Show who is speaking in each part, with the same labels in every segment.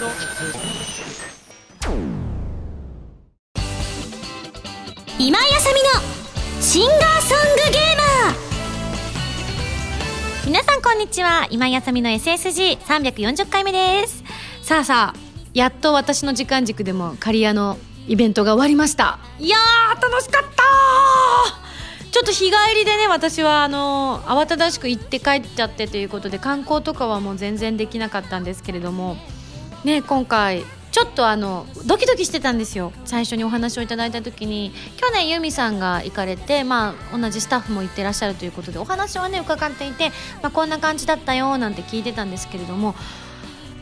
Speaker 1: 今井あさみのシンガーソングゲーマー。皆さんこんにちは。今井あさみの SSG340 回目です。
Speaker 2: さあさあやっと私の時間軸でも刈谷のイベントが終わりました。いやー楽しかったちょっと日帰りでね私はあの慌ただしく行って帰っちゃってということで観光とかはもう全然できなかったんですけれどもね今回ちょっとあのドキドキしてたんですよ。最初にお話をいただいた時に。去年由美さんが行かれて、まあ、同じスタッフも行ってらっしゃるということでお話はね伺っていて、まあ、こんな感じだったよなんて聞いてたんですけれども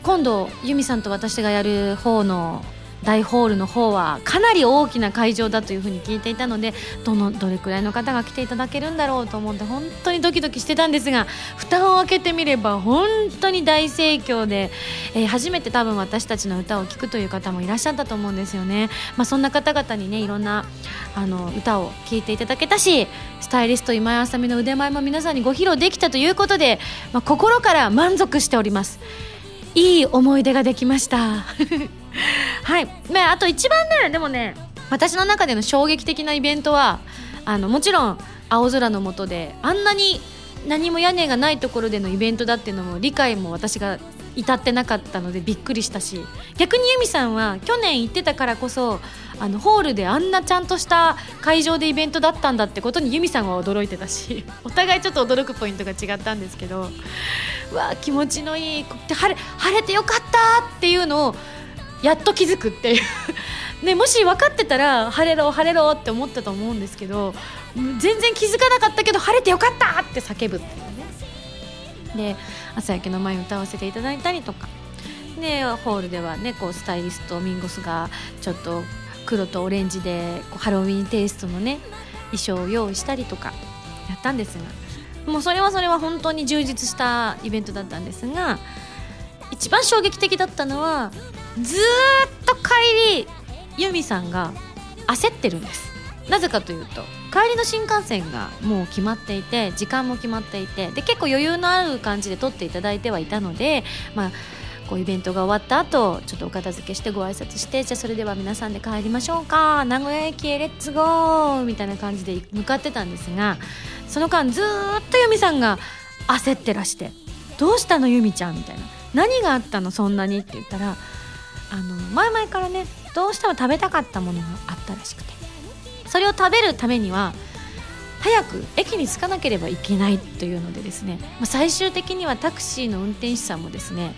Speaker 2: 今度由美さんと私がやる方の大ホールの方はかなり大きな会場だというふうに聞いていたのでどのどれくらいの方が来ていただけるんだろうと思って本当にドキドキしてたんですが蓋を開けてみれば本当に大盛況で、えー、初めて多分私たちの歌を聴くという方もいらっしゃったと思うんですよね、まあ、そんな方々にねいろんなあの歌を聴いていただけたしスタイリスト今井あさみの腕前も皆さんにご披露できたということで、まあ、心から満足しております。いい思い出ができました。はい、ね、あと一番ねでもね私の中での衝撃的なイベントはあのもちろん青空の下であんなに何も屋根がないところでのイベントだっていうのも理解も私が至ってなかったのでびっくりしたし逆に由美さんは去年行ってたからこそあのホールであんなちゃんとした会場でイベントだったんだってことに由美さんは驚いてたし お互いちょっと驚くポイントが違ったんですけどわあ気持ちのいい晴れ晴れてよかったっていうのをやっと気づくっていう。ね、もし分かってたら晴れろ晴れろって思ったと思うんですけど全然気づかなかったけど晴れてよかったって叫ぶっていう。で朝焼けの前に歌わせていただいたりとか。でホールではねこうスタイリストミンゴスがちょっと黒とオレンジでこうハロウィンテイストのね衣装を用意したりとかやったんですが。もうそれはそれは本当に充実したイベントだったんですが一番衝撃的だったのはずっと帰りユミさんが焦ってるんです。なぜかというと帰りの新幹線がもう決まっていて時間も決まっていてで結構余裕のある感じで撮っていただいてはいたので、まあ、こうイベントが終わった後ちょっとお片付けしてご挨拶してじゃあそれでは皆さんで帰りましょうか。名古屋駅へレッツゴーみたいな感じで向かってたんですがその間ずっとユミさんが焦ってらして「どうしたのユミちゃん」みたいな「何があったのそんなに」って言ったらあの前々からねどうしても食べたかったものがあったらしくて。それを食べるためには早く駅に着かなければいけないというのでですね、最終的にはタクシーの運転手さんもですね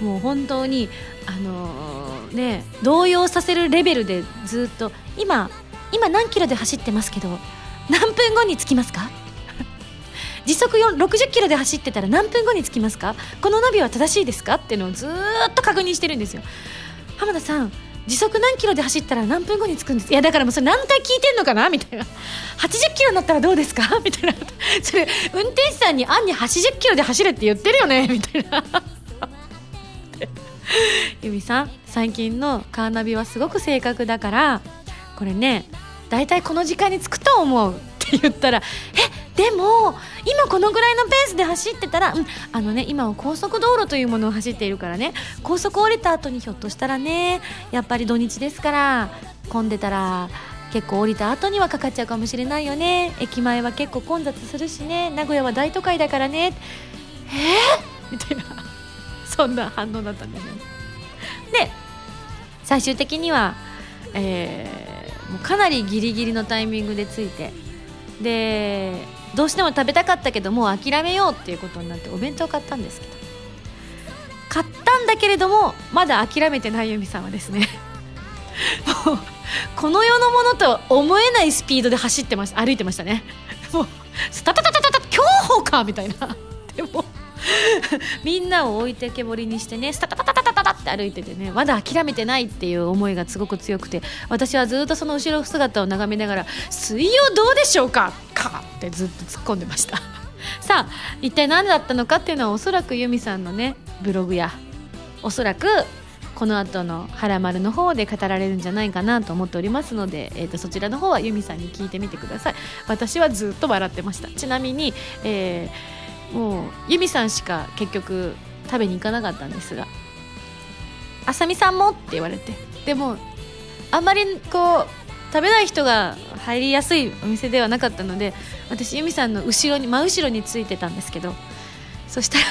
Speaker 2: もう本当に、あのー、ね、動揺させるレベルでずっと今今何キロで走ってますけど何分後に着きますか？時速60キロで走ってたら何分後に着きますか？このナビは正しいですか？っていうのをずっと確認してるんですよ。浜田さん時速何キロで走ったら何分後に着くんです？いやだからもうそれ何回聞いてんのかな？みたいな。80キロになったらどうですか？みたいな。それ運転手さんにあんに80キロで走れって言ってるよね？みたいな。ゆみさん最近のカーナビはすごく正確だからこれね大体この時間に着くと思う。言ったらえでも今このぐらいのペースで走ってたら、うん、あのね今は高速道路というものを走っているからね高速降りた後にひょっとしたらねやっぱり土日ですから混んでたら結構降りた後にはかかっちゃうかもしれないよね。駅前は結構混雑するしね。名古屋は大都会だからね。え？ー、みたいな。そんな反応だったんですよで最終的には、えー、もうかなりギリギリのタイミングで着いてでどうしても食べたかったけどもう諦めようっていうことになってお弁当買ったんですけど。買ったんだけれどもまだ諦めてない由美さんはですね もうこの世のものとは思えないスピードで走ってました歩いてましたね。もうスタタタタタタ競歩かみたいな。でもみんなを置いてけぼりにしてねスタタタタって歩いててねまだ諦めてないっていう思いがすごく強くて私はずっとその後ろ姿を眺めながら「水曜どうでしょうか?」かってずっと突っ込んでました さあ一体何だったのかっていうのはおそらく由美さんのねブログやおそらくこの後の「はらまる」の方で語られるんじゃないかなと思っておりますので、えー、とそちらの方は由美さんに聞いてみてください私はずっと笑ってましたちなみに、えー、もう由美さんしか結局食べに行かなかったんですがあさみさんも？って言われて。でもあんまりこう食べない人が入りやすいお店ではなかったので私由美さんの後ろに真後ろについてたんですけどそしたら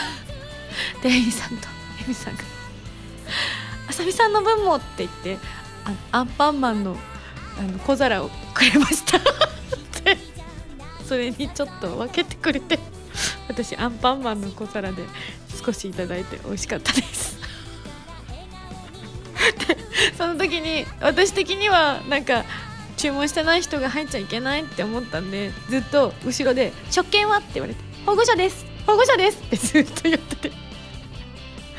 Speaker 2: 店員さんと由美さんが「あさみさんの分も」って言ってあアンパンマンのあの小皿をくれました。ってそれにちょっと分けてくれて私アンパンマンの小皿で少しいただいて美味しかったです。でその時に私的にはなんか注文してない人が入っちゃいけないって思ったんでずっと後ろで「食券は?」って言われて「保護者です。保護者です」ってずっと言ってて。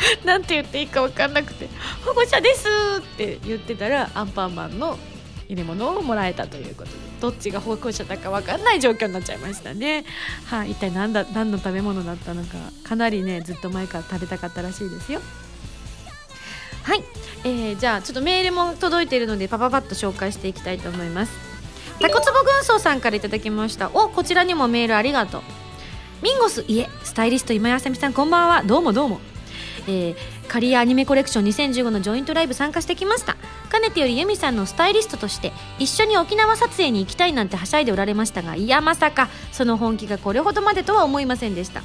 Speaker 2: なんて言っていいか分かんなくて「保護者です」って言ってたらアンパンマンの入れ物をもらえたということでどっちが保護者だか分かんない状況になっちゃいましたね。はい、一体何だ何の食べ物だったのかかなりねずっと前から食べたかったらしいですよ。はい、えー、じゃあちょっとメールも届いているのでパパパッと紹介していきたいと思います。タコツボ軍曹さんからいただきました。おこちらにもメールありがとう。ミンゴスいえスタイリスト今井あさみさんこんばんは。どうもどうもえー、カリアアニメコレクション2015のジョイントライブ参加してきました。かねてよりユミさんのスタイリストとして一緒に沖縄撮影に行きたいなんてはしゃいでおられましたがいやまさかその本気がこれほどまでとは思いませんでした。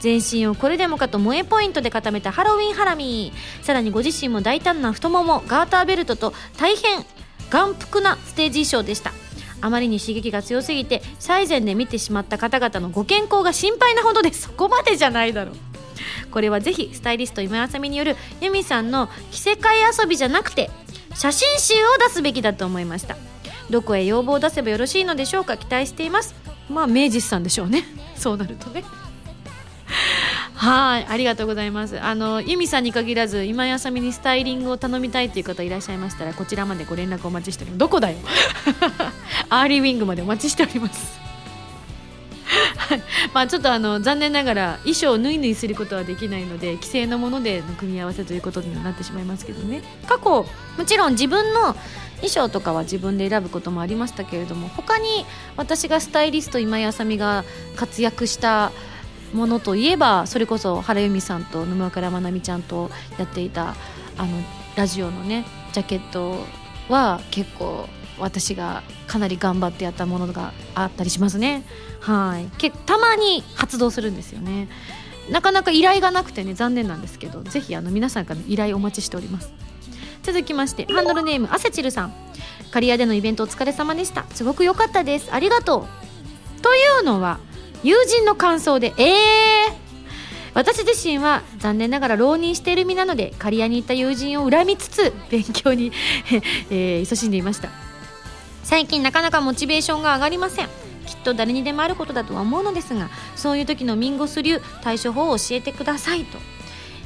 Speaker 2: 全身をこれでもかと萌えポイントで固めたハロウィンハラミ。さらにご自身も大胆な太ももガーターベルトと大変眼福なステージ衣装でした。あまりに刺激が強すぎて最善で見てしまった方々のご健康が心配なほどでそこまでじゃないだろう。これはぜひスタイリスト今あさみによるユミさんの着せ替え遊びじゃなくて写真集を出すべきだと思いました。どこへ要望を出せばよろしいのでしょうか期待しています。まあ明治さんでしょうね。そうなるとね。はいありがとうございます。あのユミさんに限らず今やさみにスタイリングを頼みたいという方いらっしゃいましたらこちらまでご連絡お待ちしております。どこだよ？アーリーウィングまでお待ちしております。まあちょっとあの残念ながら衣装を縫い縫いすることはできないので既成のものでの組み合わせということにはなってしまいますけどね。過去もちろん自分の衣装とかは自分で選ぶこともありましたけれども他に私がスタイリスト今井あさみが活躍したものといえばそれこそ原由美さんと沼倉まなみちゃんとやっていたあのラジオのねジャケットは結構私がかなり頑張ってやったものがあったりしますね。はい。けたまに発動するんですよね。なかなか依頼がなくてね残念なんですけどぜひあの皆さんからの依頼お待ちしております。続きましてハンドルネームアセチルさん。刈谷でのイベントお疲れ様でした。すごく良かったです。ありがとう。というのは友人の感想でえー。私自身は残念ながら浪人している身なので刈谷に行った友人を恨みつつ勉強に えー、勤しんでいました。最近なかなかモチベーションが上がりません。きっと誰にでもあることだとは思うのですがそういう時のミンゴス流対処法を教えてくださいと。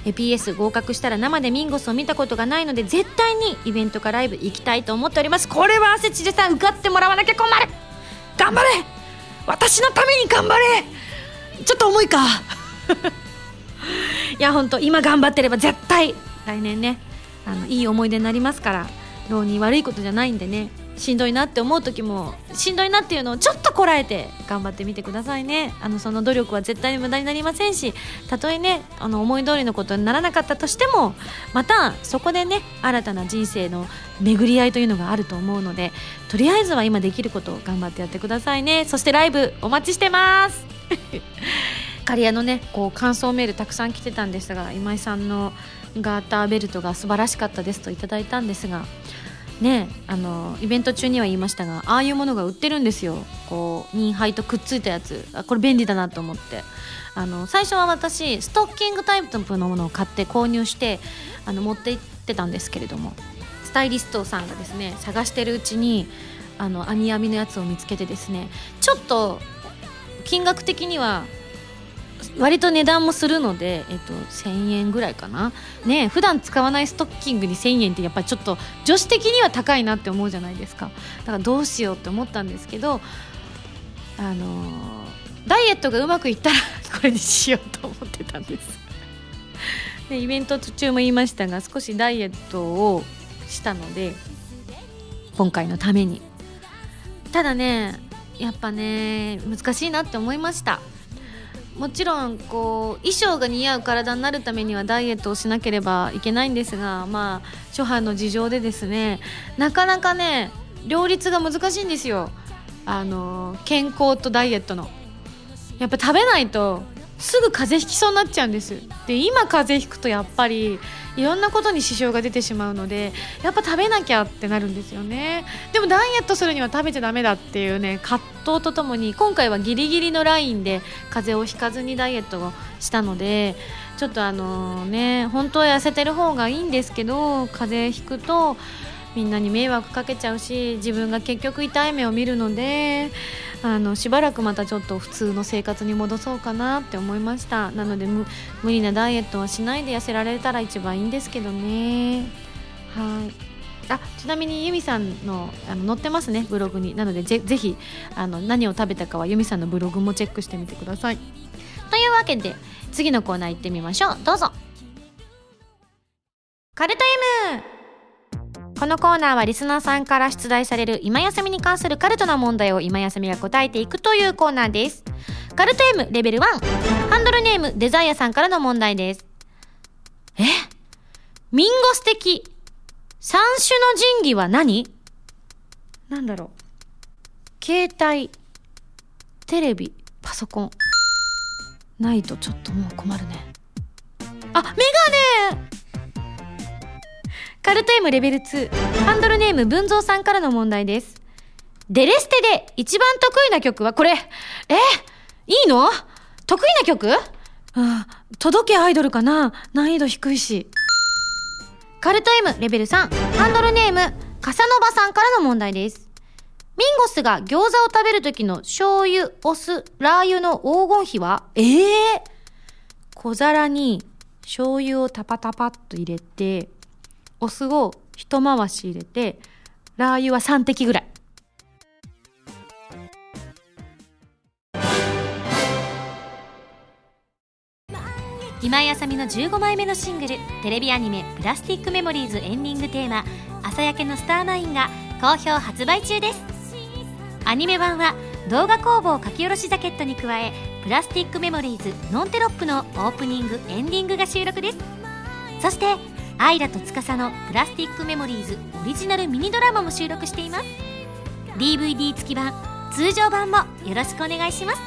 Speaker 2: PS 合格したら生でミンゴスを見たことがないので絶対にイベントかライブ行きたいと思っております。これは汗ちでさん受かってもらわなきゃ困る。頑張れ私のために頑張れ。ちょっと重いか。いや本当今頑張ってれば絶対来年ねあのいい思い出になりますから浪人悪いことじゃないんでね。しんどいなって思う時もしんどいなっていうのをちょっとこらえて頑張ってみてくださいね。あのその努力は絶対に無駄になりませんしたとえねあの思い通りのことにならなかったとしてもまたそこでね新たな人生の巡り合いというのがあると思うのでとりあえずは今できることを頑張ってやってくださいね。そしてライブお待ちしてます。刈谷のねこう感想メールたくさん来てたんですが今井さんのガーターベルトが素晴らしかったですといただいたんですがねあのイベント中には言いましたがああいうものが売ってるんですよ。こうニーハイとくっついたやつ。あこれ便利だなと思って。あの最初は私ストッキングタイプのものを買って購入してあの持って行ってたんですけれどもスタイリストさんがですね探してるうちにあの網網のやつを見つけてですねちょっと金額的には割と値段もするので、えっと、1000円ぐらいかな。ね普段使わないストッキングに1000円ってやっぱりちょっと女子的には高いなって思うじゃないですか。だからどうしようって思ったんですけどあの、ダイエットがうまくいったら これにしようと思ってたんです。でイベント途中も言いましたが少しダイエットをしたので今回のために。ただねやっぱね難しいなって思いました。もちろんこう衣装が似合う体になるためにはダイエットをしなければいけないんですがまあ諸般の事情でですねなかなかね両立が難しいんですよ。あの健康とダイエットの。やっぱ食べないとすぐ風邪ひきそうになっちゃうんです。で今風邪ひくとやっぱりいろんなことに支障が出てしまうのでやっぱ食べなきゃってなるんですよね。でもダイエットするには食べちゃダメだっていうね葛藤とともに今回はギリギリのラインで風邪をひかずにダイエットをしたのでちょっとあのね本当は痩せてる方がいいんですけど風邪ひくとみんなに迷惑かけちゃうし自分が結局痛い目を見るのであのしばらくまたちょっと普通の生活に戻そうかなって思いました。なので無理なダイエットはしないで痩せられたら一番いいんですけどね。はい。あちなみにユミさんのあの載ってますねブログに。なのでぜぜひあの何を食べたかはユミさんのブログもチェックしてみてください。というわけで次のコーナー行ってみましょう。どうぞ。カルト M このコーナーはリスナーさんから出題される今休みに関するカルトな問題を今休みが答えていくというコーナーです。カルト M レベル1。ハンドルネームデザイアさんからの問題です。え？ミンゴス的三種の神器は何？なんだろう。携帯、テレビ、パソコン。ないとちょっともう困るね。あ、メガネカルト M レベル2、ハンドルネーム文蔵さんからの問題です。デレステで一番得意な曲はこれ。えいいの？得意な曲？あ届けアイドルかな？難易度低いし。カルト M レベル3、ハンドルネーム、カサノバさんからの問題です。ミンゴスが餃子を食べる時の醤油、お酢、ラー油の黄金比は？ええ小皿に醤油をタパタパっと入れて、お酢を一回し入れて、ラー油は3滴ぐらい。
Speaker 1: 今井あさみの15枚目のシングルテレビアニメ「プラスティックメモリーズ」エンディングテーマ「朝焼けのスターナイン」が好評発売中ですアニメ版は動画工房書き下ろしジャケットに加え「プラスティックメモリーズノンテロップ」のオープニングエンディングが収録ですそしてアイラと司の「プラスティックメモリーズ」オリジナルミニドラマも収録しています。DVD 付き版通常版もよろしくお願いします。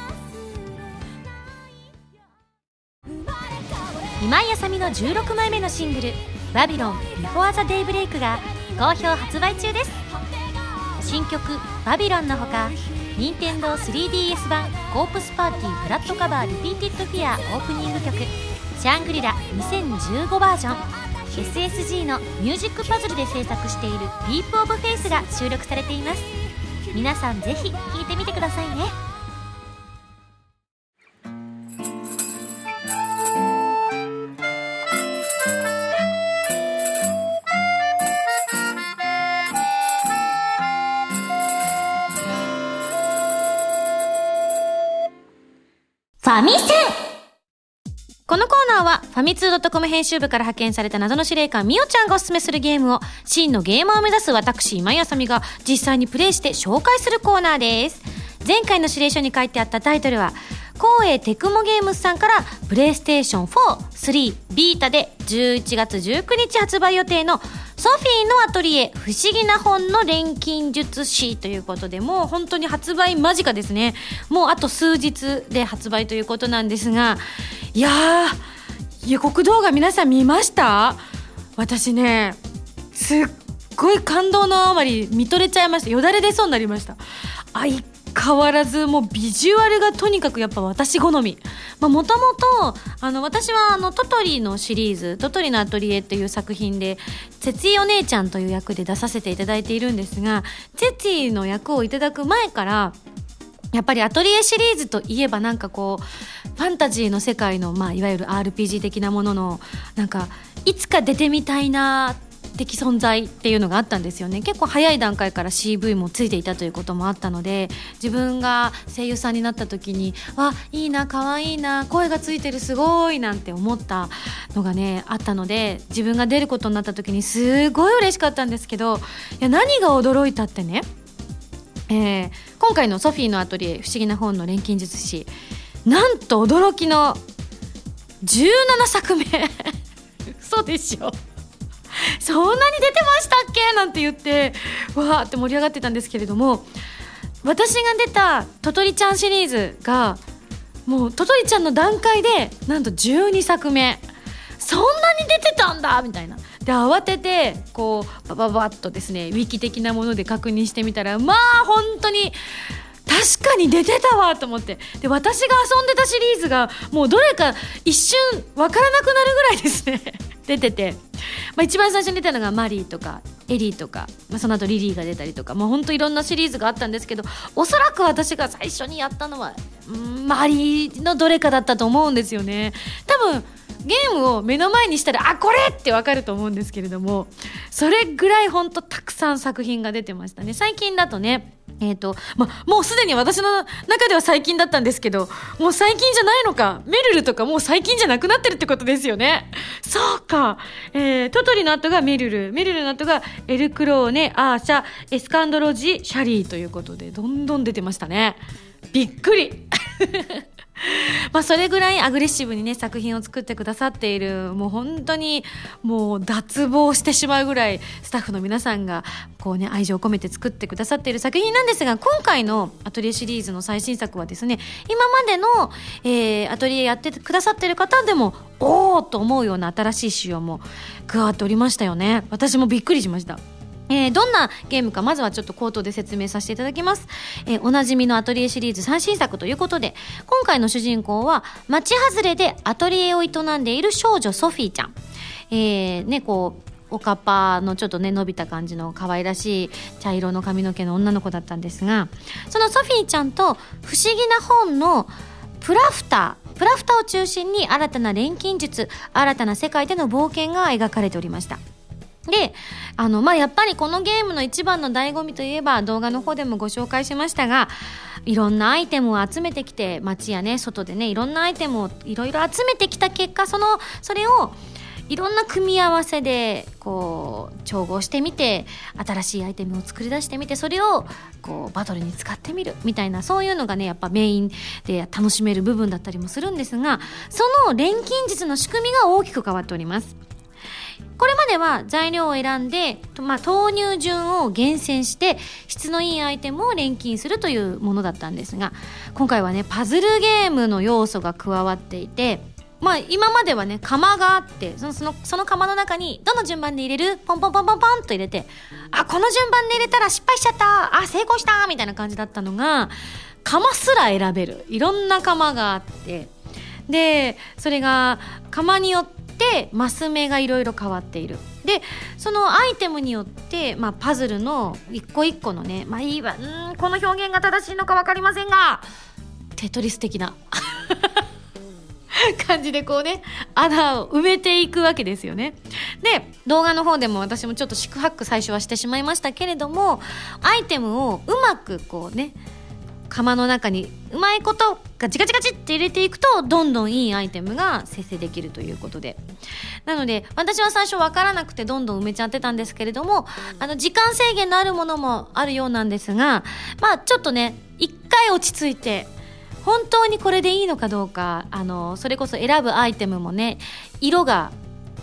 Speaker 1: 今井あさみの16枚目のシングル「バビロンビフォーザデイブレイクが好評発売中です。新曲「バビロンのほか任天堂 3DS 版「コープスパーティー Blood Covered Repeated Fear」オープニング曲「シャングリラ2015バージョン」SSG のミュージックパズルで制作している「ディープオブフェイスが収録されています。皆さんぜひ聴いてみてくださいね。ファミセン。
Speaker 2: このコーナーはファミツー .com 編集部から派遣された謎の司令官みおちゃんがおすすめするゲームを真のゲーマーを目指す私今井あさみが実際にプレイして紹介するコーナーです。前回の指令書に書いてあったタイトルは光栄テクモゲームスさんからプレイステーション4、3、ビータで11月19日発売予定のソフィーのアトリエ不思議な本の錬金術師ということでもう本当に発売間近ですね。もうあと数日で発売ということなんですがいやー予告動画皆さん見ました？私ねすっごい感動のあまり見とれちゃいました。よだれ出そうになりました。相変わらずもうビジュアルがとにかくやっぱ私好み。もともと私はあのトトリのシリーズ「トトリのアトリエ」という作品でツェツィお姉ちゃんという役で出させていただいているんですがツェツィの役をいただく前からやっぱりアトリエシリーズといえばなんかこうファンタジーの世界の、まあ、いわゆる RPG 的なもののなんかいつか出てみたいな的存在っていうのがあったんですよね。結構早い段階から CV もついていたということもあったので自分が声優さんになった時にわいいな可愛いいな声がついてるすごいなんて思ったのがねあったので自分が出ることになった時にすごい嬉しかったんですけどいや何が驚いたってねえー今回のソフィーのアトリエ不思議な本の錬金術師なんと驚きの17作目。嘘でしょ。そんなに出てましたっけ？なんて言ってわーって盛り上がってたんですけれども私が出た「ととりちゃん」シリーズがもうととりちゃんの段階でなんと12作目そんなに出てたんだ！みたいな。で慌ててこうバババッとですねウィキ的なもので確認してみたらまあ本当に確かに出てたわと思って。で私が遊んでたシリーズがもうどれか一瞬わからなくなるぐらいですね。出てて、まあ、一番最初に出たのがマリーとかエリーとか、まあ、その後リリーが出たりとかもうほんといろんなシリーズがあったんですけどおそらく私が最初にやったのは、ん、マリーのどれかだったと思うんですよね。多分ゲームを目の前にしたらあこれってわかると思うんですけれどもそれぐらいほんとたくさん作品が出てましたね。最近だとねえっ、ー、と、ま、もうすでに私の中では最近だったんですけど、もう最近じゃないのか。メルルとかもう最近じゃなくなってるってことですよね。そうか。えー、トトリの後がメルル、メルルの後がエルクローネ、アーシャ、エスカンドロジ、シャリーということで、どんどん出てましたね。びっくり まあそれぐらいアグレッシブにね作品を作ってくださっているもう本当にもう脱帽してしまうぐらいスタッフの皆さんがこうね愛情を込めて作ってくださっている作品なんですが今回のアトリエシリーズの最新作はですね今までの、え、アトリエやってくださってる方でもおおと思うような新しい仕様も加わっておりましたよね。私もびっくりしました。えー、どんなゲームかまずはちょっと口頭で説明させていただきます、えー、おなじみのアトリエシリーズ最新作ということで今回の主人公は町外れでアトリエを営んでいる少女ソフィーちゃん、えー、ねこうおかっぱのちょっとね伸びた感じの可愛らしい茶色の髪の毛の女の子だったんですがそのソフィーちゃんと不思議な本のプラフタープラフタを中心に新たな錬金術新たな世界での冒険が描かれておりました。で、あの、まあ、やっぱりこのゲームの一番の醍醐味といえば動画の方でもご紹介しましたが、いろんなアイテムを集めてきて、街やね、外でね、いろんなアイテムをいろいろ集めてきた結果、その、それを、いろんな組み合わせでこう調合してみて新しいアイテムを作り出してみてそれをこうバトルに使ってみるみたいなそういうのがねやっぱメインで楽しめる部分だったりもするんですがその錬金術の仕組みが大きく変わっております。これまでは材料を選んで、まあ、投入順を厳選して質のいいアイテムを錬金するというものだったんですが今回はねパズルゲームの要素が加わっていてまあ今まではね釜があってそのそのその釜の中にどの順番で入れる？ポンポンポンポンポンと入れてあこの順番で入れたら失敗しちゃったあ成功したみたいな感じだったのが釜すら選べる。いろんな釜があって。でそれが釜によっててマス目がいろいろ変わっている。でそのアイテムによって、まあ、パズルの一個一個のねまあいいわうんこの表現が正しいのか分かりませんがテトリス的な 感じでこうね穴を埋めていくわけですよね。で動画の方でも私もちょっと四苦八苦最初はしてしまいましたけれどもアイテムをうまくこうね釜の中にうまいことガチガチガチって入れていくとどんどんいいアイテムが生成できるということで。なので私は最初分からなくてどんどん埋めちゃってたんですけれどもあの時間制限のあるものもあるようなんですがまあちょっとね一回落ち着いて本当にこれでいいのかどうかあのそれこそ選ぶアイテムもね色が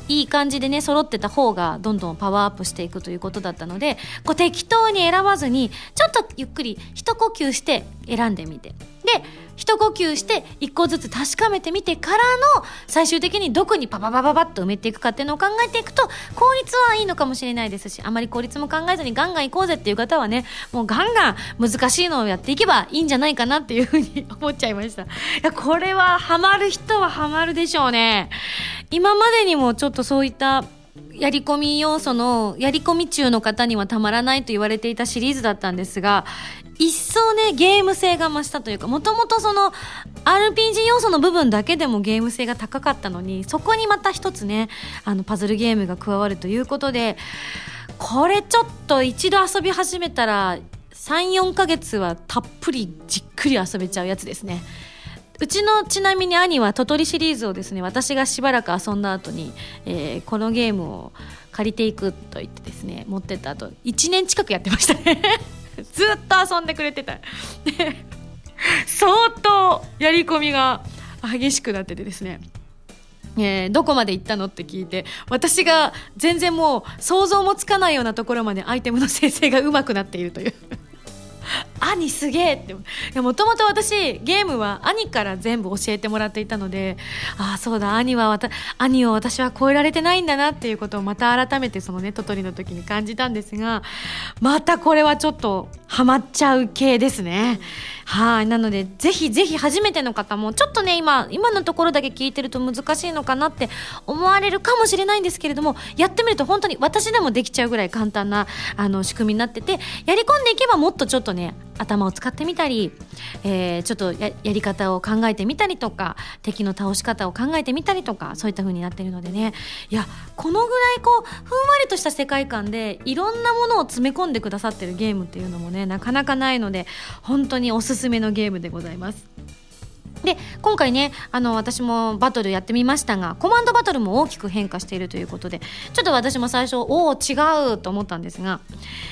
Speaker 2: いい感じでね揃ってた方がどんどんパワーアップしていくということだったのでこう適当に選ばずにちょっとゆっくり一呼吸して選んでみて。で一呼吸して一個ずつ確かめてみてからの最終的にどこにパパパパパッと埋めていくかっていうのを考えていくと効率はいいのかもしれないですしあまり効率も考えずにガンガン行こうぜっていう方はねもうガンガン難しいのをやっていけばいいんじゃないかなっていうふうに思っちゃいました。いやこれはハマる人はハマるでしょうね。今までにもちょっとそういったやり込み要素のやり込み中の方にはたまらないと言われていたシリーズだったんですが一層ねゲーム性が増したというかもともとその RPG 要素の部分だけでもゲーム性が高かったのにそこにまた一つねあのパズルゲームが加わるということでこれちょっと一度遊び始めたら34ヶ月はたっぷりじっくり遊べちゃうやつですね。うちのちなみに兄は「トトリ」シリーズをですね私がしばらく遊んだ後に、えー、このゲームを借りていくと言ってですね持ってった後1年近くやってましたね。ずっと遊んでくれてた。相当やり込みが激しくなっててですね。えー、どこまで行ったのって聞いて私が全然もう想像もつかないようなところまでアイテムの生成が上手くなっているという。兄すげえってもともと私ゲームは兄から全部教えてもらっていたのでああそうだ兄は兄を私は超えられてないんだなっていうことをまた改めてそのねトトリの時に感じたんですがまたこれはちょっとハマっちゃう系ですね。はいなのでぜひぜひ初めての方もちょっとね今今のところだけ聞いてると難しいのかなって思われるかもしれないんですけれどもやってみると本当に私でもできちゃうぐらい簡単なあの仕組みになっててやり込んでいけばもっとちょっととね頭を使ってみたり、えー、ちょっとやり方を考えてみたりとか敵の倒し方を考えてみたりとかそういった風になってるのでねいやこのぐらいこうふんわりとした世界観でいろんなものを詰め込んでくださってるゲームっていうのもねなかなかないので本当におすすめのゲームでございます。で今回ねあの私もバトルやってみましたがコマンドバトルも大きく変化しているということでちょっと私も最初おお違うと思ったんですが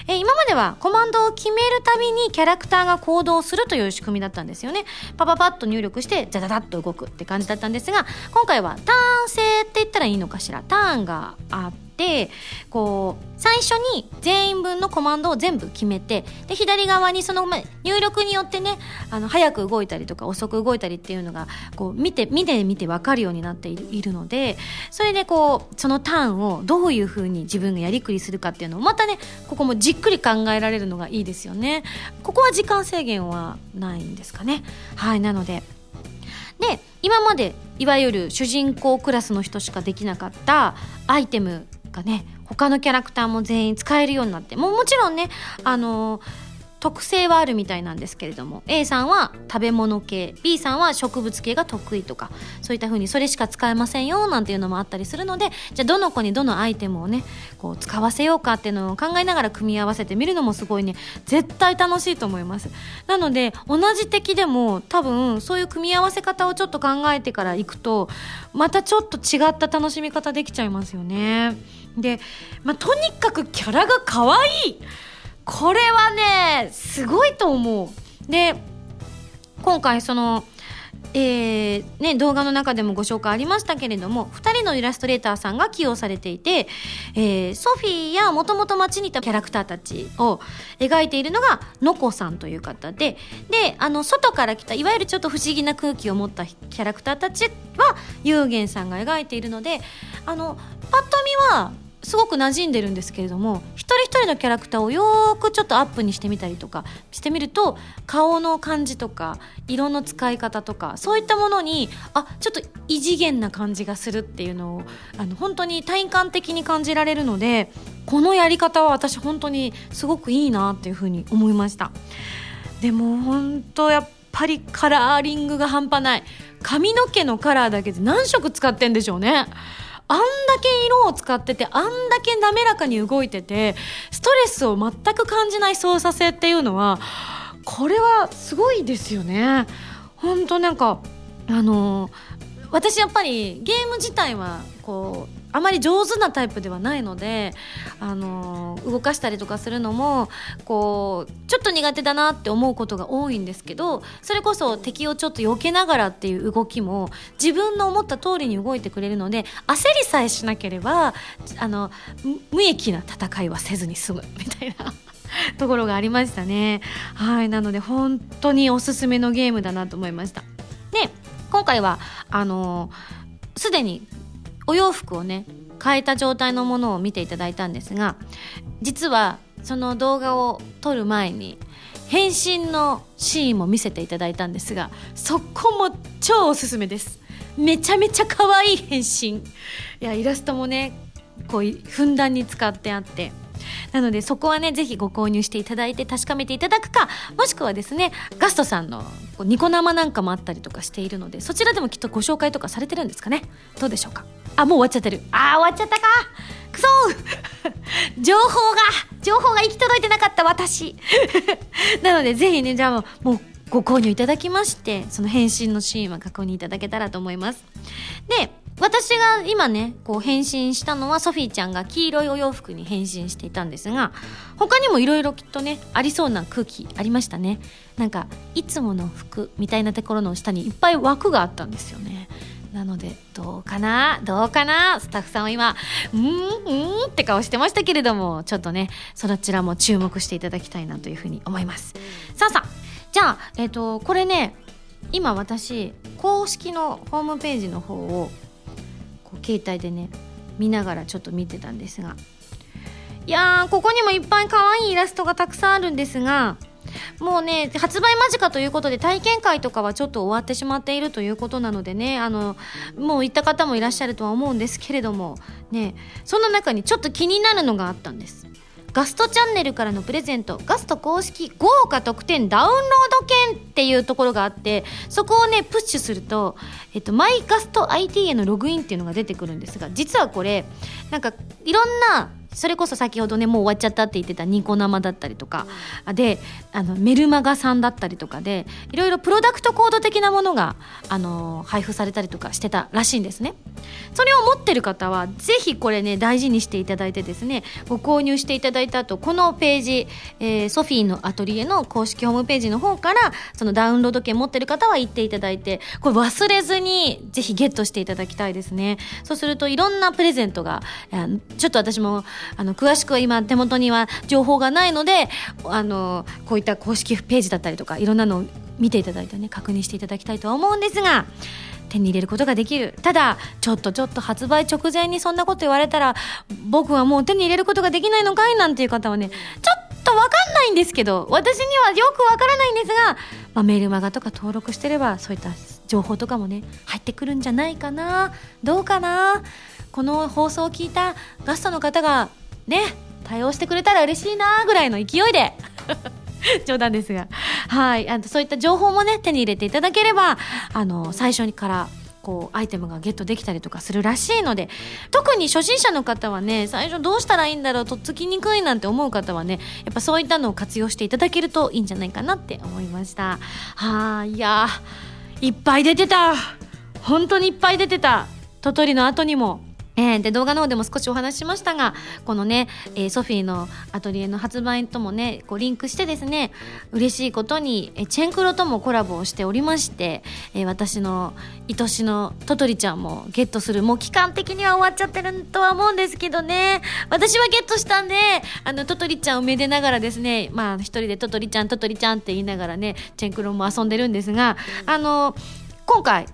Speaker 2: え今まではコマンドを決めるたびにキャラクターが行動するという仕組みだったんですよね。パパパッと入力してザザザッと動くって感じだったんですが今回はターン制って言ったらいいのかしら？ターンがあっててこう最初に全員分のコマンドを全部決めてで左側にその入力によってねあの早く動いたりとか遅く動いたりっていうのがこう見て見て見て分かるようになっているのでそれでこうそのターンをどういうふうに自分がやりくりするかっていうのをまたねここもじっくり考えられるのがいいですよね。ここは時間制限はないんですかね。はいなのでで今までいわゆる主人公クラスの人しかできなかったアイテムがね。他のキャラクターも全員使えるようになって。もうもちろんねあのー特性はあるみたいなんですけれども。A さんは食べ物系。B さんは植物系が得意とか。そういった風にそれしか使えませんよなんていうのもあったりするので。じゃあどの子にどのアイテムをねこう使わせようかっていうのを考えながら組み合わせてみるのもすごいね。絶対楽しいと思います。なので同じ敵でも多分そういう組み合わせ方をちょっと考えてからいくとまたちょっと違った楽しみ方できちゃいますよね。で、まあ、とにかくキャラが可愛い。これはねすごいと思う。で今回そのえーね、動画の中でもご紹介ありましたけれども2人のイラストレーターさんが起用されていて、えー、ソフィーやもともと街にいたキャラクターたちを描いているのがのこさんという方でであの外から来たいわゆるちょっと不思議な空気を持ったキャラクターたちは幽玄さんが描いているのであのパッと見はすごく馴染んでるんですけれども一人一人のキャラクターをよくちょっとアップにしてみたりとかしてみると顔の感じとか色の使い方とかそういったものにあちょっと異次元な感じがするっていうのをあの本当に体感的に感じられるのでこのやり方は私本当にすごくいいなっていうふうに思いました。でも本当やっぱりカラーリングが半端ない。髪の毛のカラーだけで何色使ってんでしょうね。あんだけ色を使っててあんだけ滑らかに動いててストレスを全く感じない操作性っていうのはこれはすごいですよね。本当なんかあの私やっぱりゲーム自体はこうあまり上手なタイプではないので、あの動かしたりとかするのもこうちょっと苦手だなって思うことが多いんですけどそれこそ敵をちょっと避けながらっていう動きも自分の思った通りに動いてくれるので焦りさえしなければあの無益な戦いはせずに済む みたいな。ところがありましたね。はい。なので本当におすすめのゲームだなと思いました。で、今回は、あのすでにお洋服をね変えた状態のものを見ていただいたんですが実はその動画を撮る前に変身のシーンも見せていただいたんですがそこも超おすすめです。めちゃめちゃ可愛い変身。いやイラストもねこうふんだんに使ってあって。なのでそこはねぜひご購入していただいて確かめていただくかもしくはですねガストさんのニコ生なんかもあったりとかしているのでそちらでもきっとご紹介とかされてるんですかね。どうでしょうか？あもう終わっちゃってる。あ終わっちゃったか？くそ 情報が情報が行き届いてなかった私。なのでぜひねじゃあもうご購入いただきましてその返信のシーンは確認いただけたらと思います。で私が今ね、こう変身したのはソフィーちゃんが黄色いお洋服に変身していたんですが、他にもいろいろきっとね、ありそうな空気ありましたね。なんか、いつもの服みたいなところの下にいっぱい枠があったんですよね。なので、どうかな？どうかな？スタッフさんは今、うーん、うーんって顔してましたけれども、ちょっとね、そちらも注目していただきたいなというふうに思います。さあさあ、じゃあ、えっ、と、これね、今私、公式のホームページの方を携帯でね見ながらちょっと見てたんですが。いやーここにもいっぱい可愛いイラストがたくさんあるんですがもうね発売間近ということで体験会とかはちょっと終わってしまっているということなのでねあのもう行った方もいらっしゃるとは思うんですけれどもねそんな中にちょっと気になるのがあったんです。ガストチャンネルからのプレゼントガスト公式豪華特典ダウンロード券っていうところがあってそこをねプッシュすると、えっと、マイガスト IT へのログインっていうのが出てくるんですが実はこれなんかいろんなそれこそ先ほどねもう終わっちゃったって言ってたニコ生だったりとかであのメルマガさんだったりとかでいろいろプロダクトコード的なものがあの配布されたりとかしてたらしいんですね。それを持ってる方はぜひこれね大事にしていただいてですねご購入していただいた後このページ、えー、ソフィーのアトリエの公式ホームページの方からそのダウンロード券持ってる方は行っていただいてこれ忘れずにぜひゲットしていただきたいですね。そうするといろんなプレゼントがちょっと私もあの詳しくは今手元には情報がないのであのこういった公式ページだったりとかいろんなのを見ていただいてね確認していただきたいとは思うんですが手に入れることができる。ただちょっとちょっと発売直前にそんなこと言われたら僕はもう手に入れることができないのかい？なんていう方はねちょっとわかんないんですけど私にはよくわからないんですが、まあ、メールマガとか登録してればそういった情報とかもね入ってくるんじゃないかな？どうかな？この放送を聞いたガストの方がね対応してくれたら嬉しいなぐらいの勢いで。冗談ですが。はい。あのそういった情報もね手に入れていただければあの最初からこうアイテムがゲットできたりとかするらしいので特に初心者の方はね最初どうしたらいいんだろうとっつきにくいなんて思う方はねやっぱそういったのを活用していただけるといいんじゃないかなって思いました。はい。やいっぱい出てた。本当にいっぱい出てた。トトリの後にも。えー、で動画の方でも少しお話ししましたがこのね、えー、ソフィーのアトリエの発売ともねこうリンクしてですね嬉しいことに、えー、チェンクロともコラボをしておりまして、えー、私の愛しのトトリちゃんもゲットするもう期間的には終わっちゃってるとは思うんですけどね。私はゲットしたんであのトトリちゃんをめでながらですねまあ一人でトトリちゃんトトリちゃんって言いながらねチェンクロも遊んでるんですがあの今回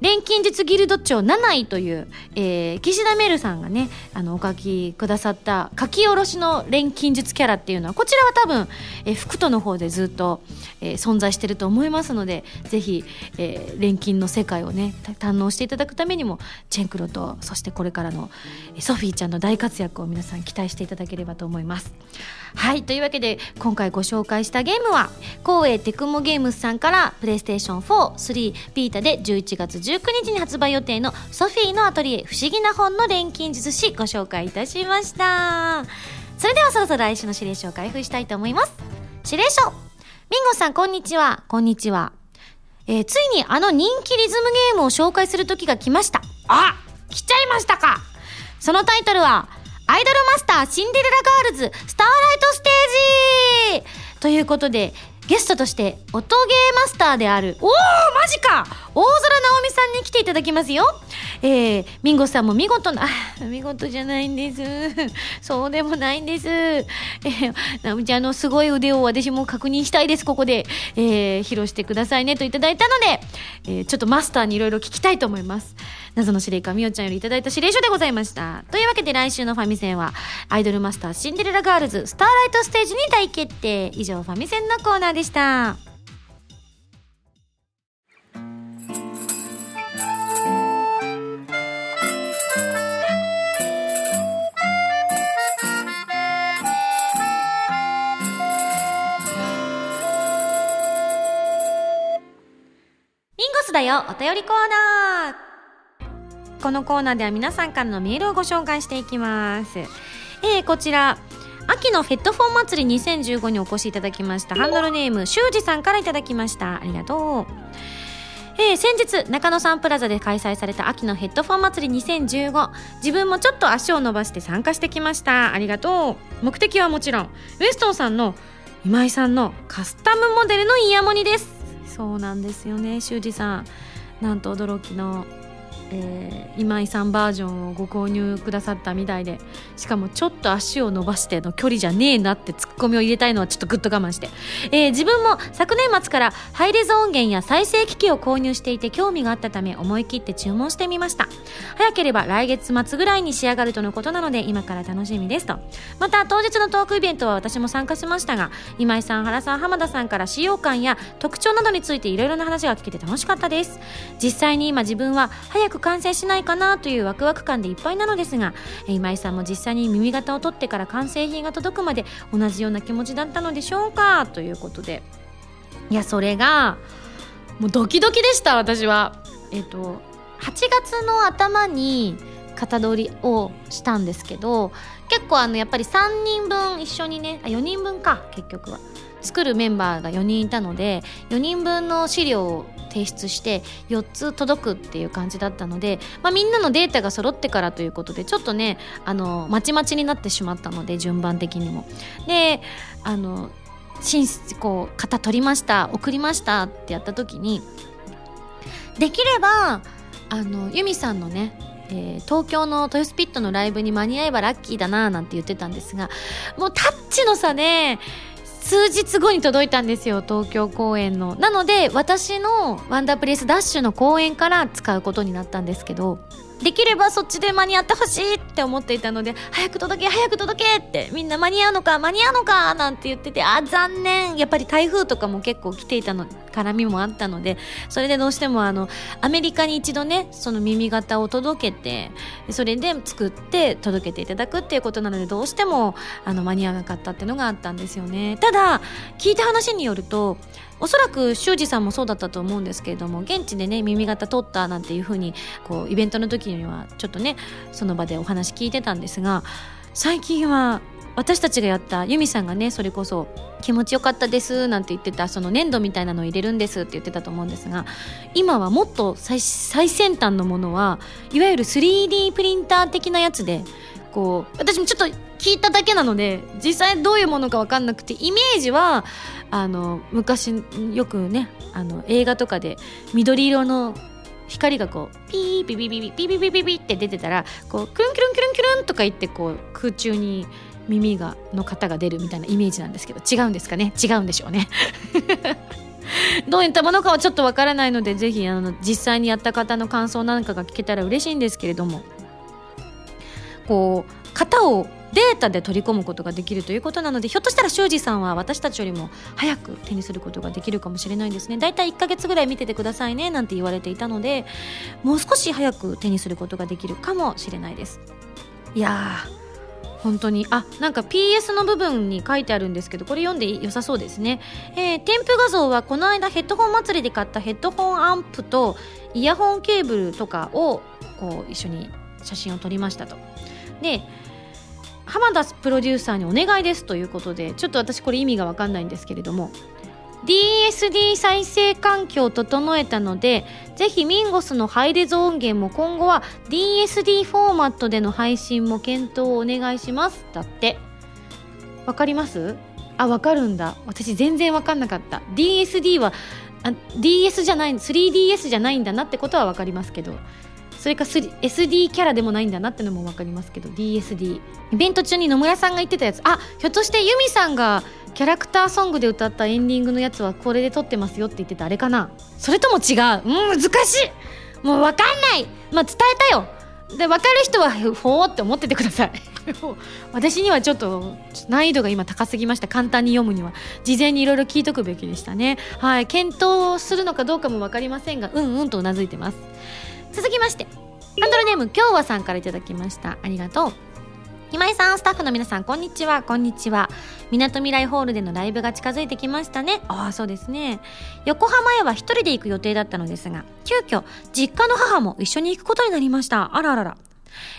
Speaker 2: 錬金術ギルド長7位という、えー、岸田メルさんがねあのお書きくださった書き下ろしの錬金術キャラっていうのはこちらは多分、えー、福斗の方でずっと、えー、存在してると思いますのでぜひ、えー、錬金の世界をね堪能していただくためにもチェンクロとそしてこれからのソフィーちゃんの大活躍を皆さん期待していただければと思います。はいというわけで今回ご紹介したゲームは光栄テクモゲームスさんからプレイステーション43ビータで11月19日に発売予定のソフィーのアトリエ不思議な本の錬金術師ご紹介いたしました。それではそろそろ来週の指令書を開封したいと思います。指令書ミンゴさんこんにちは。こんにちは。えー、ついにあの人気リズムゲームを紹介する時が来ました。あ来ちゃいましたか。そのタイトルはアイドルマスターシンデレラガールズスターライトステージということで、ゲストとして音ゲーマスターである、おおマジか大空直美さんに来ていただきますよ。えー、ミンゴさんも見事な、見事じゃないんです。そうでもないんです。えー、直美ちゃんのすごい腕を私も確認したいです、ここで。えー、披露してくださいねといただいたので、えー、ちょっとマスターにいろいろ聞きたいと思います。謎の司令官みおちゃんよりいただいた指令書でございました。というわけで来週のファミセンは、アイドルマスターシンデレラガールズスターライトステージに大決定。以上、ファミセンのコーナーでした。ミンゴスだよお便りコーナーこのコーナーでは皆さんからのメールをご紹介していきます。えー、こちら、秋のフェットフォン祭り2015にお越しいただきました。ハンドルネーム修二さんからいただきました。ありがとう。えー、先日中野サンプラザで開催された秋のヘッドフォン祭り2015自分もちょっと足を伸ばして参加してきました。ありがとう。目的はもちろんウエストンさんの今井さんのカスタムモデルのイヤモニです。そうなんですよね修二さん。なんと驚きのえー、今井さんバージョンをご購入くださったみたいでしかもちょっと足を伸ばしての距離じゃねえなってツッコミを入れたいのはちょっとグッと我慢して、えー、自分も昨年末からハイレゾ音源や再生機器を購入していて興味があったため思い切って注文してみました。早ければ来月末ぐらいに仕上がるとのことなので今から楽しみですと。また当日のトークイベントは私も参加しましたが今井さん原さん浜田さんから使用感や特徴などについていろいろな話が聞けて楽しかったです。実際に今自分は早く完成しないかなというワクワク感でいっぱいなのですが今井さんも実際に耳型を取ってから完成品が届くまで同じような気持ちだったのでしょうかということで。いやそれがもうドキドキでした私は。えっ、と8月の頭に型取りをしたんですけど結構あのやっぱり3人分一緒にねあ4人分か結局は。作るメンバーが4人いたので4人分の資料を提出して4つ届くっていう感じだったので、まあ、みんなのデータが揃ってからということでちょっとねあのまちまちになってしまったので順番的にも。であの寝室こう型取りました送りましたってやった時にできればあのユミさんのねえー、東京の豊洲ピットのライブに間に合えばラッキーだななんて言ってたんですがもうタッチの差ね数日後に届いたんですよ東京公演の。なので私のワンダープレイスダッシュの公演から使うことになったんですけど。できればそっちで間に合ってほしいって思っていたので早く届け早く届けってみんな間に合うのか間に合うのかなんて言っててあ残念。やっぱり台風とかも結構来ていたの絡みもあったのでそれでどうしてもあのアメリカに一度ねその耳型を届けてそれで作って届けていただくっていうことなのでどうしてもあの間に合わなかったっていうのがあったんですよね。ただ聞いた話によるとおそらく修二さんもそうだったと思うんですけれども現地でね耳型取ったなんていうふうにこうイベントの時にはちょっとねその場でお話聞いてたんですが最近は私たちがやったユミさんがねそれこそ気持ちよかったですなんて言ってたその粘土みたいなのを入れるんですって言ってたと思うんですが今はもっと最先端のものはいわゆる 3D プリンター的なやつでこう私もちょっと聞いただけなので実際どういうものか分かんなくてイメージはあの昔よくねあの映画とかで緑色の光がこうピーピピピピピピピピピって出てたらこうクルンキュルンキュルンキュルンとか言ってこう空中に耳がの方が出るみたいなイメージなんですけど違うんですかね？違うんでしょうね。どういったものかはちょっとわからないのでぜひあの実際にやった方の感想なんかが聞けたら嬉しいんですけれども。こう型をデータで取り込むことができるということなのでひょっとしたら修二さんは私たちよりも早く手にすることができるかもしれないですね。だいたい1ヶ月ぐらい見ててくださいねなんて言われていたのでもう少し早く手にすることができるかもしれないです。いやー本当に。あなんか PS の部分に書いてあるんですけどこれ読んで良さそうですね、えー、添付画像はこの間ヘッドホン祭りで買ったヘッドホンアンプとイヤホンケーブルとかをこう一緒に写真を撮りましたと。で浜田プロデューサーにお願いですということでちょっと私これ意味が分かんないんですけれども DSD 再生環境を整えたのでぜひミンゴスのハイレゾ音源も今後は DSD フォーマットでの配信も検討をお願いします。だって。わかります？あわかるんだ。私全然わかんなかった。DSD はあ DS じゃない 3DS じゃないんだなってことは分かりますけど。それか SD キャラでもないんだなってのも分かりますけど DSD イベント中に野村さんが言ってたやつ。あひょっとしてユミさんがキャラクターソングで歌ったエンディングのやつはこれで撮ってますよって言ってたあれかな。それとも違う。うん難しい。もう分かんない。まあ伝えたよ。で分かる人はほーって思っててください。私にはちょっと難易度が今高すぎました。簡単に読むには。事前にいろいろ聞いとくべきでしたね。はい。検討するのかどうかも分かりませんがうんうんとうなずいてます。ましてハンドルネーム今日はさんから頂きました。ありがとう。今井さんスタッフの皆さんこんにちは。こんにちは。みなとみらいホールでのライブが近づいてきましたね。ああそうですね。横浜へは一人で行く予定だったのですが急遽実家の母も一緒に行くことになりました。あらあらら。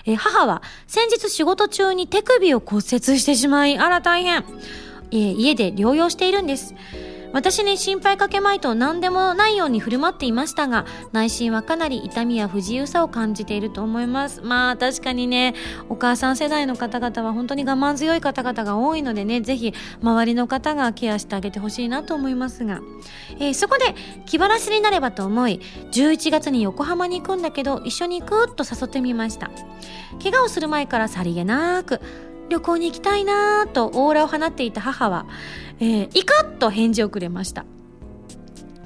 Speaker 2: え母は先日仕事中に手首を骨折してしまいあら大変、え家で療養しているんです。私に心配かけまいと何でもないように振る舞っていましたが内心はかなり痛みや不自由さを感じていると思います。まあ確かにねお母さん世代の方々は本当に我慢強い方々が多いのでねぜひ周りの方がケアしてあげてほしいなと思いますが、えー、そこで気晴らしになればと思い11月に横浜に行くんだけど一緒に行くと誘ってみました。怪我をする前からさりげなく旅行に行きたいなとオーラを放っていた母は、えー、イカッと返事をくれました。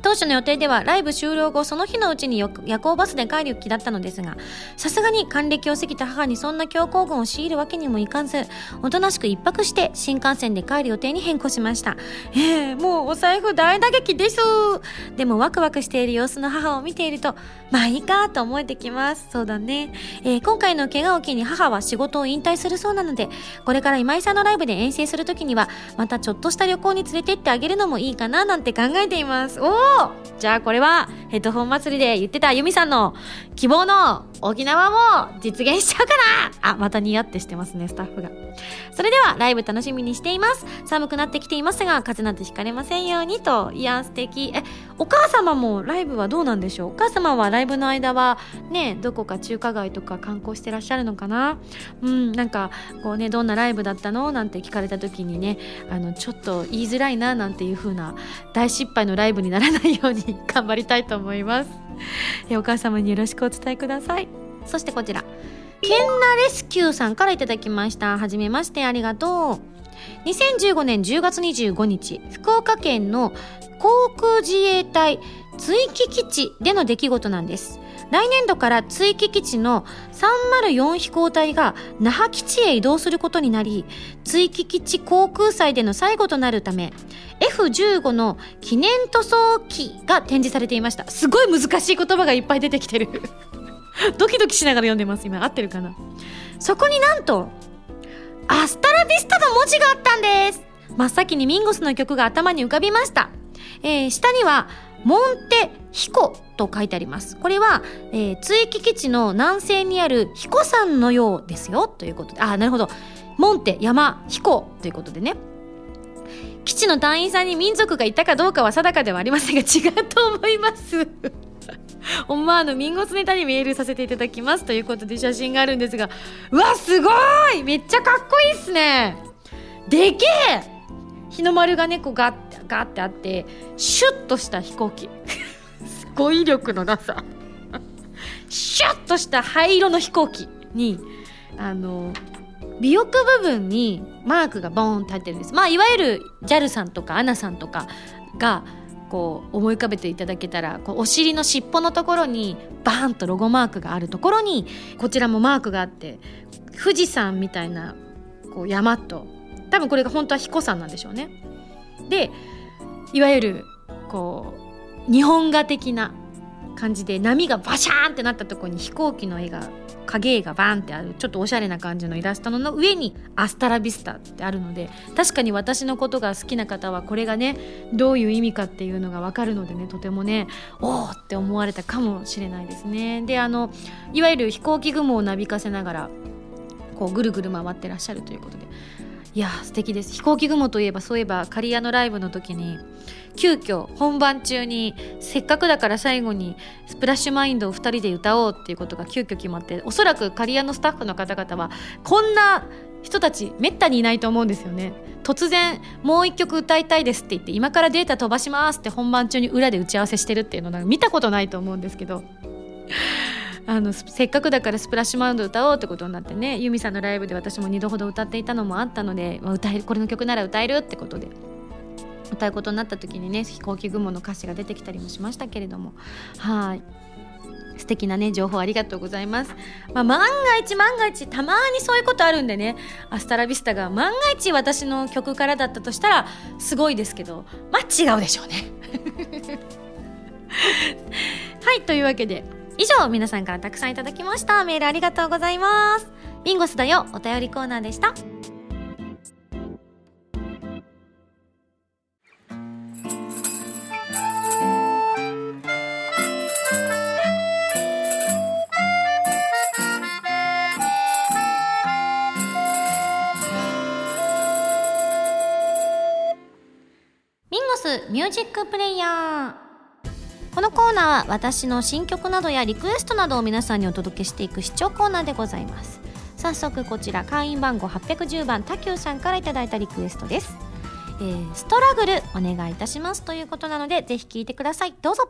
Speaker 2: 当初の予定ではライブ終了後その日のうちに夜行バスで帰る気だったのですがさすがに還暦を過ぎた母にそんな強行軍を強いるわけにもいかずおとなしく一泊して新幹線で帰る予定に変更しました。えー、もうお財布大打撃です。でもワクワクしている様子の母を見ているとまあいいかと思えてきます。そうだね、えー、今回の怪我を機に母は仕事を引退するそうなのでこれから今井さんのライブで遠征する時にはまたちょっとした旅行に連れてってあげるのもいいかななんて考えています。おおじゃあこれはヘッドホン祭りで言ってたユミさんの希望の沖縄も実現しちゃうかなあ、またニヤってしてますね、スタッフが。それでは、ライブ楽しみにしています。寒くなってきていますが、風邪なんてひかれませんようにと。いや、素敵。え、お母様もライブはどうなんでしょう？お母様はライブの間は、ね、どこか中華街とか観光してらっしゃるのかな？うん、なんか、こうね、どんなライブだったの？なんて聞かれた時にね、あの、ちょっと言いづらいな、なんていう風な大失敗のライブにならないように 頑張りたいと思います。お母様によろしくお伝えください。そしてこちら。ケンナレスキューさんからいただきました。はじめまして、ありがとう。2015年10月25日、福岡県の航空自衛隊追記基地での出来事なんです。来年度から追記基地の304飛行隊が那覇基地へ移動することになり、追記基地航空祭での最後となるため、F15 の記念塗装機が展示されていました。すごい難しい言葉がいっぱい出てきてるドキドキしながら読んでます今合ってるかな？そこになんとアスタラビスタの文字があったんです。真っ先にミンゴスの曲が頭に浮かびました、えー、下にはモンテヒコと書いてあります。これは、えー、追記基地の南西にあるヒコ山のようですよ。ということであなるほど。モンテ山ヒコということでね。基地の隊員さんに民族がいたかどうかは定かではありませんが違うと思います。思わぬミンゴスネタにメールさせていただきます。ということで写真があるんですがうわすごい！めっちゃかっこいいっすね。でけえ！日の丸がねこうガッてガッてあってシュッとした飛行機。すごい威力のなさ。シュッとした灰色の飛行機にあの尾翼部分にマークがボーンって入ってるんです。まあいわゆる JAL さんとか ANA さんとかがこう思い浮かべていただけたらこうお尻の尻尾のところにバーンとロゴマークがあるところにこちらもマークがあって富士山みたいなこう山と多分これが本当は彦山なんでしょうね。でいわゆるこう日本画的な感じで波がバシャーンってなったとこに飛行機の絵が影絵がバーンってあるちょっとおしゃれな感じのイラストの上に「アスタラビスタ」ってあるので確かに私のことが好きな方はこれがねどういう意味かっていうのが分かるのでねとてもねおおって思われたかもしれないですね。であのいわゆる飛行機雲をなびかせながらこうぐるぐる回ってらっしゃるということでいや素敵です飛行機雲といえばそういえば刈谷のライブの時に急遽本番中にせっかくだから最後にスプラッシュマインドを2人で歌おうっていうことが急遽決まっておそらく刈谷のスタッフの方々はこんな人たちめったにいないと思うんですよね。突然もう一曲歌いたいですって言って今からデータ飛ばしますって本番中に裏で打ち合わせしてるっていうのは見たことないと思うんですけど。あのせっかくだからスプラッシュマウンド歌おうってことになってねユミさんのライブで私も2度ほど歌っていたのもあったので、まあ、歌えるこれの曲なら歌えるってことで。歌うことになった時にね飛行機雲の歌詞が出てきたりもしましたけれども。はい。素敵なね情報ありがとうございます、まあ、万が一万が一たまにそういうことあるんでね。アスタラビスタが万が一私の曲からだったとしたらすごいですけどまあ違うでしょうね。はいというわけで以上皆さんからたくさんいただきました。メールありがとうございます。ビンゴスだよ。お便りコーナーでした。スミュージックプレイヤーこのコーナーは私の新曲などやリクエストなどを皆さんにお届けしていく視聴コーナーでございます。早速こちら会員番号810番タキューさんからいただいたリクエストです。えー、ストラグルお願いいたしますということなのでぜひ聴いてください。どうぞ。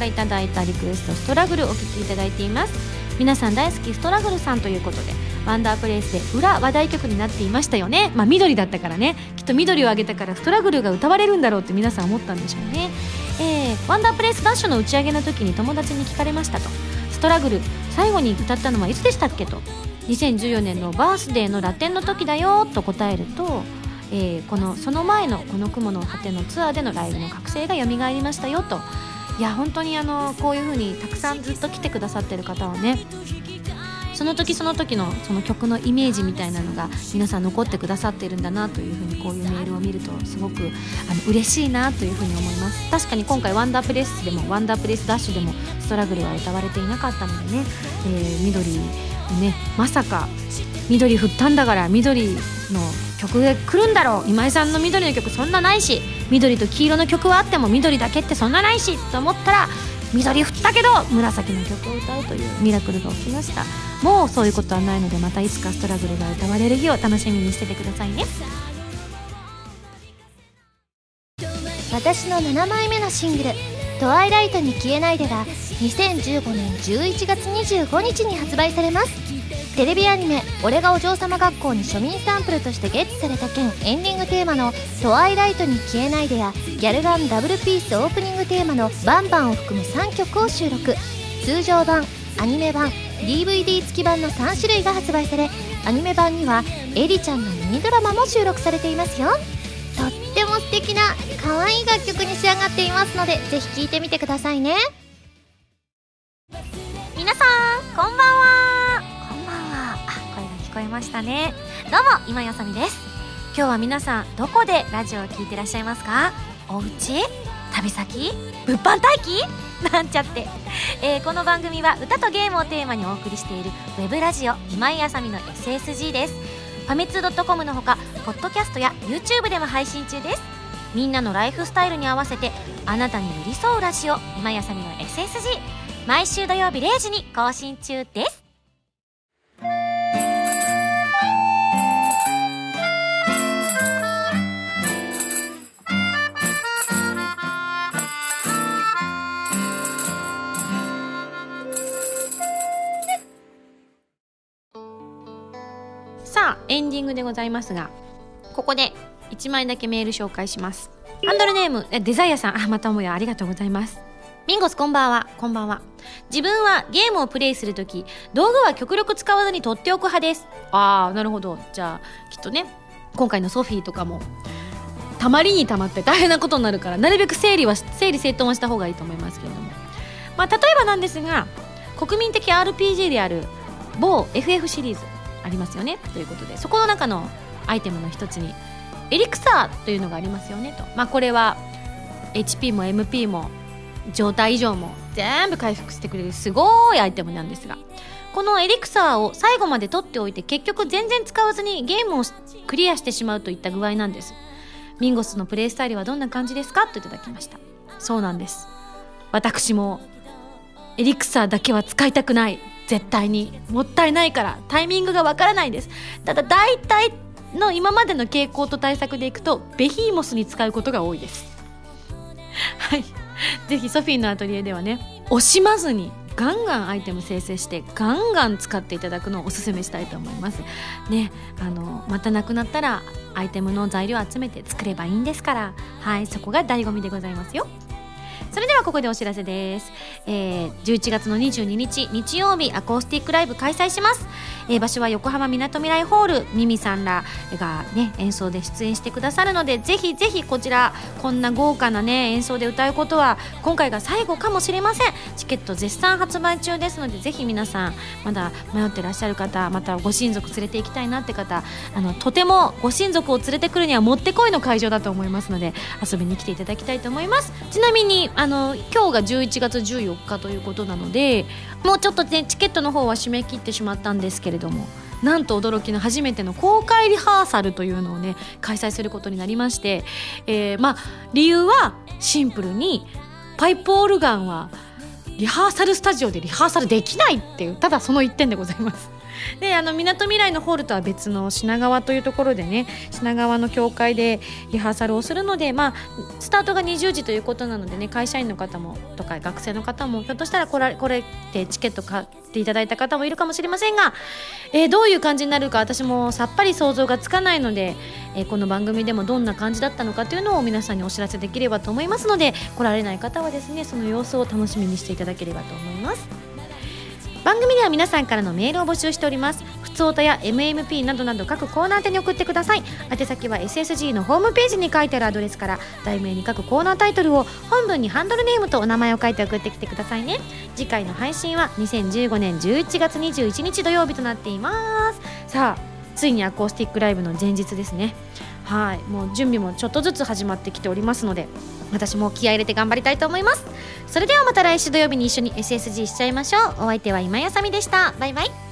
Speaker 2: からいただいたリクエスト「ストラグル」お聴きいただいています。皆さん大好きストラグルさんということでワンダープレイスで裏話題曲になっていましたよね。まあ緑だったからね。きっと緑をあげたからストラグルが歌われるんだろうって皆さん思ったんでしょうね。えー、ワンダープレイスダッシュの打ち上げの時に友達に聞かれましたと。ストラグル最後に歌ったのはいつでしたっけと。2014年のバースデーのラテンの時だよ。と答えるとえー、このその前のこの雲の果てのツアーでのライブの覚醒が蘇りましたよと。いや本当にあのこういう風にたくさんずっと来てくださってる方はねその時その時のその曲のイメージみたいなのが皆さん残ってくださってるんだなというふうにこういうメールを見るとすごくあの嬉しいなというふうに思います。確かに今回ワンダープレスでもワンダープレスダッシュでもストラグルは歌われていなかったのでね、えー、緑ねまさか緑振ったんだから緑の曲が来るんだろう。今井さんの緑の曲そんなないし緑と黄色の曲はあっても緑だけってそんなないしと思ったら緑振ったけど紫の曲を歌うというミラクルが起きました。もうそういうことはないのでまたいつかストラグルが歌われる日を楽しみにしててくださいね。
Speaker 3: 私の7枚目のシングル「トワイライトに消えないで」が2015年11月25日に発売されます。テレビアニメ「俺がお嬢様学校」に庶民サンプルとしてゲットされた件エンディングテーマの「トワイライトに消えないで」やギャルガンダブルピースオープニングテーマの「バンバン」を含む3曲を収録。通常版アニメ版 DVD 付き版の3種類が発売されアニメ版にはエリちゃんのミニドラマも収録されていますよ。ても素敵な可愛い楽曲に仕上がっていますのでぜひ聴いてみてくださいね。
Speaker 2: 皆さんこんばんは。こんばんは。あ声が聞こえましたね。どうも今やさみです。今日は皆さんどこでラジオを聴いてらっしゃいますか？お家？旅先？物販待機？なんちゃって、えー、この番組は歌とゲームをテーマにお送りしているウェブラジオ今井あさみの SSG です。ファミツー .com のほかポッドキャストや YouTube でも配信中です。みんなのライフスタイルに合わせてあなたに寄り添うラジオ。今やさみの SSG 毎週土曜日0時に更新中です。エンディングでございますがここで1枚だけメール紹介します。ハンドルネームデザイアさん。あまたもやありがとうございます。ミンゴスこんばんは。こんばんは。自分はゲームをプレイするとき道具は極力使わずに取っておく派です。ああなるほど。じゃあきっとね今回のソフィーとかもたまりにたまって 大変なことになるからなるべく整理は整理整頓はした方がいいと思いますけれども、まあ、例えばなんですが国民的 RPG である某 FF シリーズ。ありますよね。ということでそこの中のアイテムの一つにエリクサーというのがありますよねと、まあ、これは HP も MP も状態以上も全部回復してくれるすごいアイテムなんですがこのエリクサーを最後まで取っておいて結局全然使わずにゲームをクリアしてしまうといった具合なんです。ミンゴスのプレイスタイルはどんな感じですか？といただきました。そうなんです。私もエリクサーだけは使いたくない。絶対にもったいないからタイミングがわからないですただ大体の今までの傾向と対策でいくとベヒーモスに使うことが多いです。はい。ぜひソフィーのアトリエではね惜しまずにガンガンアイテム生成してガンガン使っていただくのをおすすめしたいと思います。ねあのまたなくなったらアイテムの材料を集めて作ればいいんですから。はいそこが醍醐味でございますよ。それではここでお知らせです、えー、11月の22日日曜日アコースティックライブ開催します、えー、場所は横浜みなとみらいホールミミさんらがね演奏で出演してくださるのでぜひぜひこちらこんな豪華なね演奏で歌うことは今回が最後かもしれません。チケット絶賛発売中ですのでぜひ皆さんまだ迷ってらっしゃる方またご親族連れて行きたいなって方あのとてもご親族を連れてくるにはもってこいの会場だと思いますので遊びに来ていただきたいと思います。ちなみにあの今日が11月14日ということなのでもうちょっとねチケットの方は締め切ってしまったんですけれどもなんと驚きの初めての公開リハーサルというのをね開催することになりまして、えー、まあ理由はシンプルにパイプオルガンはリハーサルスタジオでリハーサルできないっていうただその一点でございます。であのみなとみらいのホールとは別の品川というところでね品川の教会でリハーサルをするので、まあ、スタートが20時ということなのでね会社員の方もとか学生の方もひょっとしたらこれこれでチケット買っていただいた方もいるかもしれませんが、えー、どういう感じになるか私もさっぱり想像がつかないので、えー、この番組でもどんな感じだったのかというのを皆さんにお知らせできればと思いますので来られない方はですねその様子を楽しみにしていただければと思います。番組では皆さんからのメールを募集しております。ふつおたや MMP などなど各コーナー宛に送ってください。宛先は SSG のホームページに書いてあるアドレスから題名に書くコーナータイトルを本文にハンドルネームとお名前を書いて送ってきてくださいね。次回の配信は2015年11月21日土曜日となっていますさあついにアコースティックライブの前日ですねはいもう準備もちょっとずつ始まってきておりますので私も気合入れて頑張りたいと思います。それではまた来週土曜日に一緒に SSG しちゃいましょう。お相手は今やさみでした。バイバイ。